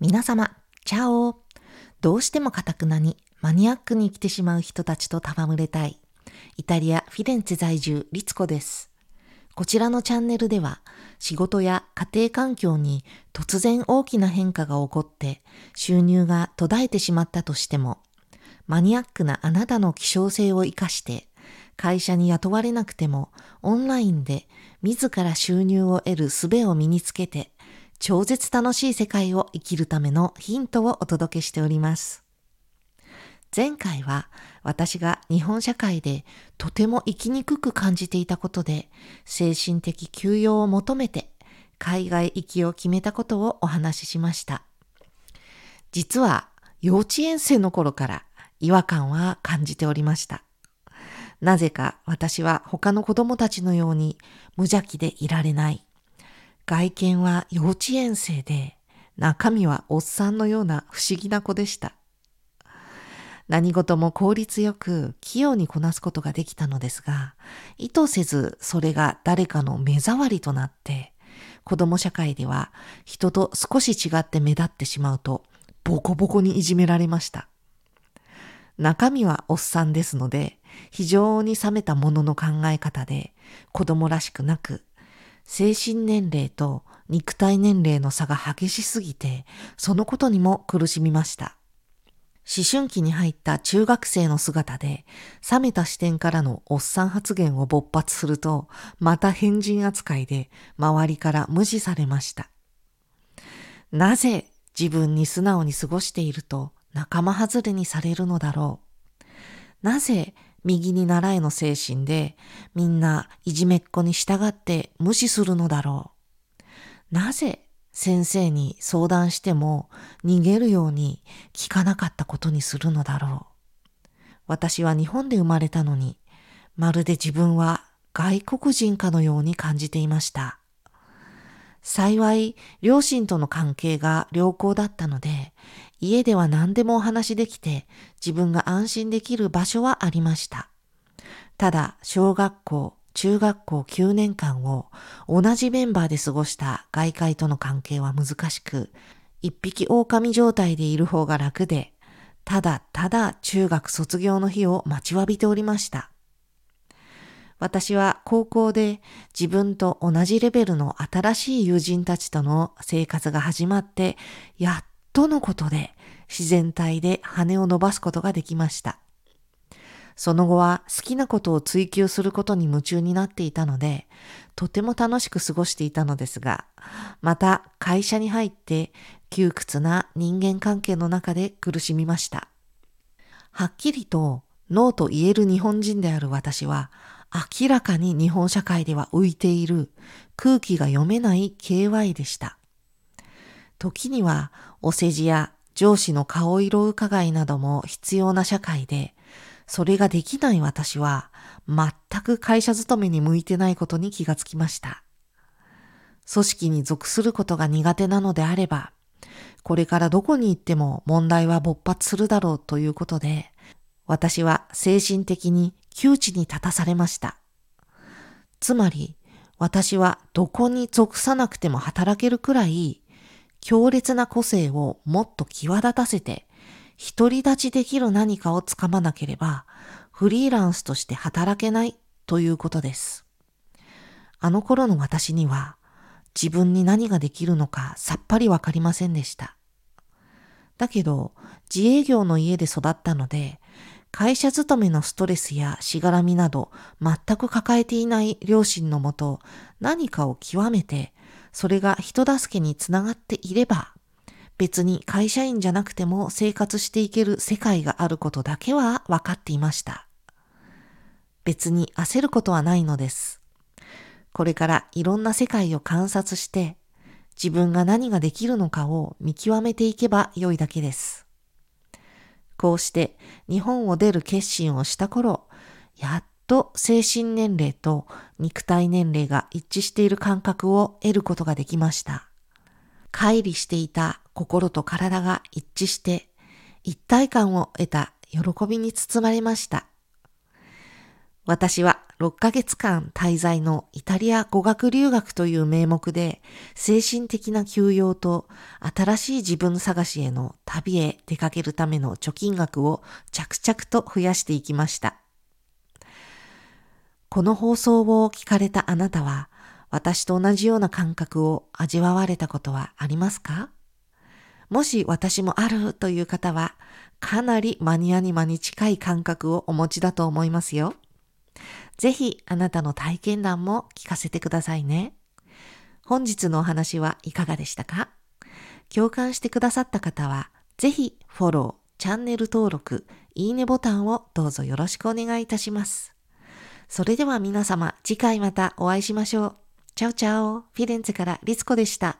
皆様、チャオどうしてもカタクナにマニアックに生きてしまう人たちと戯れたい。イタリア・フィレンツェ在住、リツコです。こちらのチャンネルでは、仕事や家庭環境に突然大きな変化が起こって収入が途絶えてしまったとしても、マニアックなあなたの希少性を活かして、会社に雇われなくてもオンラインで自ら収入を得る術を身につけて超絶楽しい世界を生きるためのヒントをお届けしております。前回は私が日本社会でとても生きにくく感じていたことで精神的休養を求めて海外行きを決めたことをお話ししました。実は幼稚園生の頃から違和感は感じておりました。なぜか私は他の子供たちのように無邪気でいられない。外見は幼稚園生で、中身はおっさんのような不思議な子でした。何事も効率よく器用にこなすことができたのですが、意図せずそれが誰かの目障りとなって、子供社会では人と少し違って目立ってしまうと、ボコボコにいじめられました。中身はおっさんですので、非常に冷めたものの考え方で、子供らしくなく、精神年齢と肉体年齢の差が激しすぎて、そのことにも苦しみました。思春期に入った中学生の姿で、冷めた視点からのおっさん発言を勃発すると、また変人扱いで周りから無視されました。なぜ自分に素直に過ごしていると仲間外れにされるのだろう？なぜ右に習えの精神で、みんないじめっ子に従って無視するのだろう。なぜ先生に相談しても逃げるように聞かなかったことにするのだろう。私は日本で生まれたのに、まるで自分は外国人かのように感じていました。幸い、両親との関係が良好だったので、家では何でもお話できて、自分が安心できる場所はありました。ただ、小学校、中学校9年間を同じメンバーで過ごした外界との関係は難しく、一匹狼状態でいる方が楽で、ただただ中学卒業の日を待ちわびておりました。私は高校で自分と同じレベルの新しい友人たちとの生活が始まって、やっとのことで自然体で羽を伸ばすことができました。その後は好きなことを追求することに夢中になっていたので、とても楽しく過ごしていたのですが、また会社に入って窮屈な人間関係の中で苦しみました。はっきりとノーと言える日本人である私は、明らかに日本社会では浮いている空気が読めない KY でした。時にはお世辞や上司の顔色伺いなども必要な社会で、それができない私は全く会社勤めに向いてないことに気がつきました。組織に属することが苦手なのであれば、これからどこに行っても問題は勃発するだろうということで、私は精神的に窮地に立たされました。つまり、私はどこに属さなくても働けるくらい、強烈な個性をもっと際立たせて、独り立ちできる何かをつかまなければ、フリーランスとして働けないということです。あの頃の私には、自分に何ができるのかさっぱりわかりませんでした。だけど、自営業の家で育ったので、会社勤めのストレスやしがらみなど全く抱えていない両親のもと何かを極めてそれが人助けにつながっていれば別に会社員じゃなくても生活していける世界があることだけは分かっていました。別に焦ることはないのです。これからいろんな世界を観察して自分が何ができるのかを見極めていけば良いだけです。こうして日本を出る決心をした頃、やっと精神年齢と肉体年齢が一致している感覚を得ることができました。乖離していた心と体が一致して一体感を得た喜びに包まれました。私は6ヶ月間滞在のイタリア語学留学という名目で精神的な休養と新しい自分探しへの旅へ出かけるための貯金額を着々と増やしていきました。この放送を聞かれたあなたは私と同じような感覚を味わわれたことはありますか？もし私もあるという方はかなりマニアニマに近い感覚をお持ちだと思いますよ。ぜひあなたの体験談も聞かせてくださいね。本日のお話はいかがでしたか？共感してくださった方は、ぜひフォロー、チャンネル登録、いいねボタンをどうぞよろしくお願いいたします。それでは皆様、次回またお会いしましょう。チャオチャオ、フィレンツェからリツコでした。